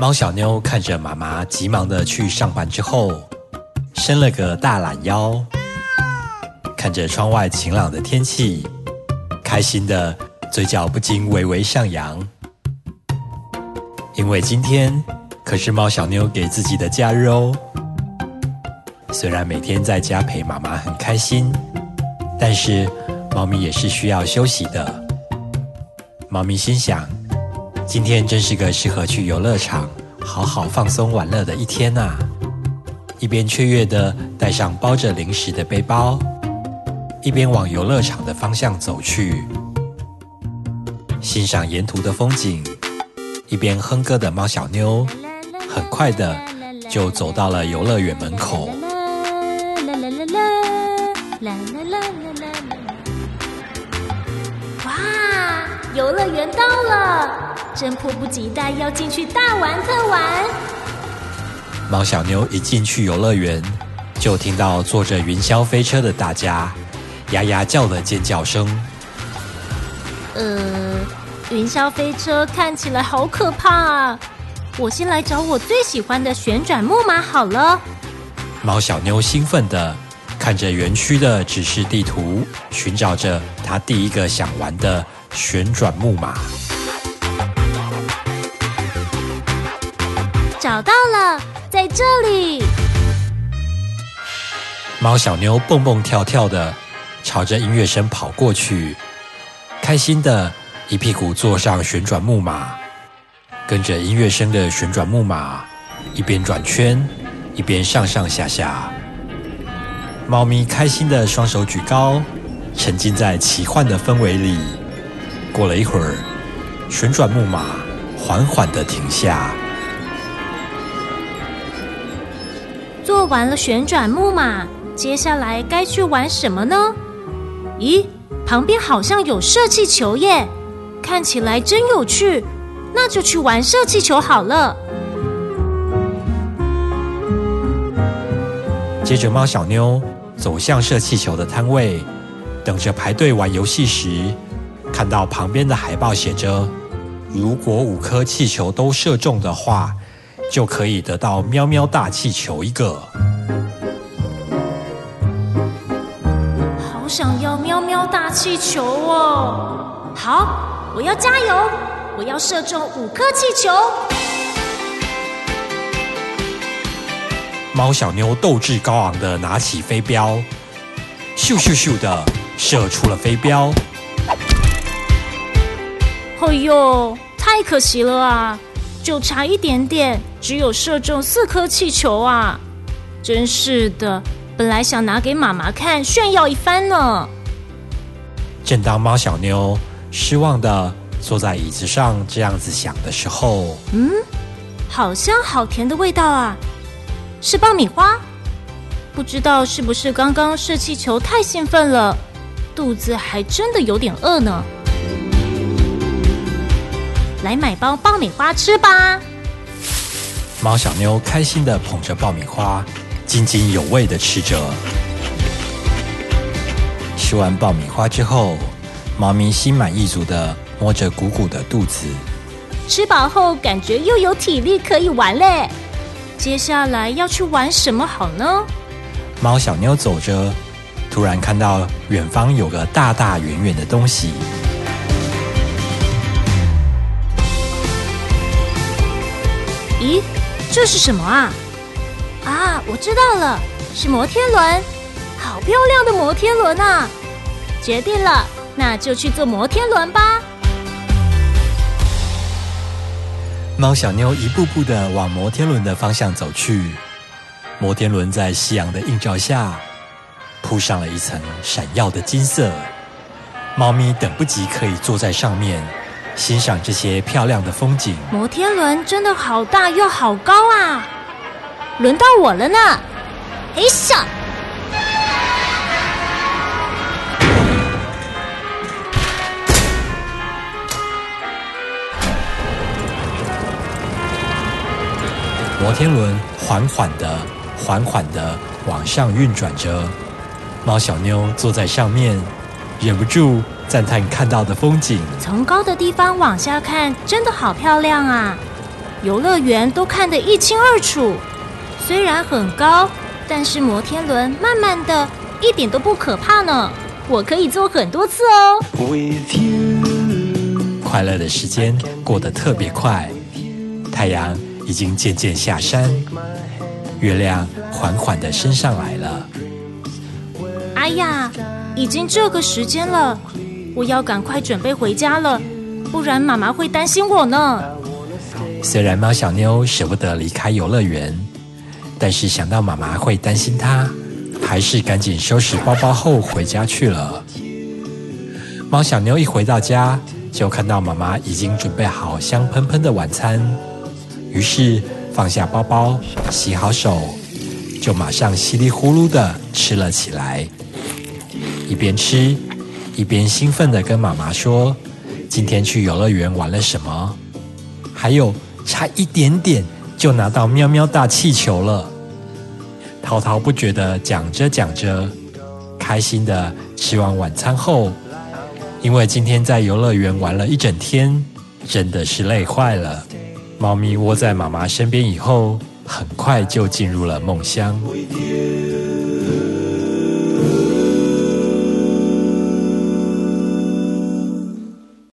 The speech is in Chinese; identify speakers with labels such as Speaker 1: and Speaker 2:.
Speaker 1: 猫小妞看着妈妈急忙的去上班之后，伸了个大懒腰，看着窗外晴朗的天气，开心的嘴角不禁微微上扬，因为今天可是猫小妞给自己的假日哦。虽然每天在家陪妈妈很开心，但是猫咪也是需要休息的。猫咪心想。今天真是个适合去游乐场好好放松玩乐的一天呐！一边雀跃的带上包着零食的背包，一边往游乐场的方向走去，欣赏沿途的风景，一边哼歌的猫小妞，很快的就走到了游乐园门口。
Speaker 2: 哇，游乐园到了！真迫不及待要进去大玩特玩。
Speaker 1: 猫小妞一进去游乐园，就听到坐着云霄飞车的大家呀呀叫的尖叫声。
Speaker 2: 呃，云霄飞车看起来好可怕啊！我先来找我最喜欢的旋转木马好了。
Speaker 1: 猫小妞兴奋的看着园区的指示地图，寻找着她第一个想玩的旋转木马。
Speaker 2: 找到了，在这里。
Speaker 1: 猫小妞蹦蹦跳跳的朝着音乐声跑过去，开心的一屁股坐上旋转木马，跟着音乐声的旋转木马一边转圈，一边上上下下。猫咪开心的双手举高，沉浸在奇幻的氛围里。过了一会儿，旋转木马缓缓的停下。
Speaker 2: 做完了旋转木马，接下来该去玩什么呢？咦，旁边好像有射气球耶，看起来真有趣，那就去玩射气球好了。
Speaker 1: 接着，猫小妞走向射气球的摊位，等着排队玩游戏时，看到旁边的海报写着：“如果五颗气球都射中的话。”就可以得到喵喵大气球一个。
Speaker 2: 好想要喵喵大气球哦！好，我要加油，我要射中五颗气球。
Speaker 1: 猫小妞斗志高昂的拿起飞镖，咻咻咻的射出了飞镖。
Speaker 2: 哎呦，太可惜了啊！就差一点点，只有射中四颗气球啊！真是的，本来想拿给妈妈看炫耀一番呢。
Speaker 1: 正当猫小妞失望的坐在椅子上这样子想的时候，
Speaker 2: 嗯，好香好甜的味道啊！是爆米花？不知道是不是刚刚射气球太兴奋了，肚子还真的有点饿呢。来买包爆米花吃吧！
Speaker 1: 猫小妞开心的捧着爆米花，津津有味的吃着。吃完爆米花之后，猫咪心满意足的摸着鼓鼓的肚子。
Speaker 2: 吃饱后，感觉又有体力可以玩嘞。接下来要去玩什么好呢？
Speaker 1: 猫小妞走着，突然看到远方有个大大圆圆的东西。
Speaker 2: 咦，这是什么啊？啊，我知道了，是摩天轮，好漂亮的摩天轮啊！决定了，那就去坐摩天轮吧。
Speaker 1: 猫小妞一步步的往摩天轮的方向走去，摩天轮在夕阳的映照下，铺上了一层闪耀的金色。猫咪等不及可以坐在上面。欣赏这些漂亮的风景。
Speaker 2: 摩天轮真的好大又好高啊！轮到我了呢！哎呀！
Speaker 1: 摩天轮缓缓的、缓缓的往上运转着，猫小妞坐在上面，忍不住。赞叹看到的风景，
Speaker 2: 从高的地方往下看，真的好漂亮啊！游乐园都看得一清二楚。虽然很高，但是摩天轮慢慢的，一点都不可怕呢。我可以坐很多次哦。
Speaker 1: 快乐的时间过得特别快，太阳已经渐渐下山，月亮缓缓的升上来了。
Speaker 2: 哎呀，已经这个时间了，我要赶快准备回家了，不然妈妈会担心我呢。
Speaker 1: 虽然猫小妞舍不得离开游乐园，但是想到妈妈会担心她，还是赶紧收拾包包后回家去了。猫小妞一回到家，就看到妈妈已经准备好香喷喷的晚餐，于是放下包包，洗好手，就马上稀里呼噜的吃了起来。一边吃，一边兴奋的跟妈妈说：“今天去游乐园玩了什么？还有差一点点就拿到喵喵大气球了。”滔滔不绝的讲着讲着，开心的吃完晚餐后，因为今天在游乐园玩了一整天，真的是累坏了。猫咪窝在妈妈身边以后，很快就进入了梦乡。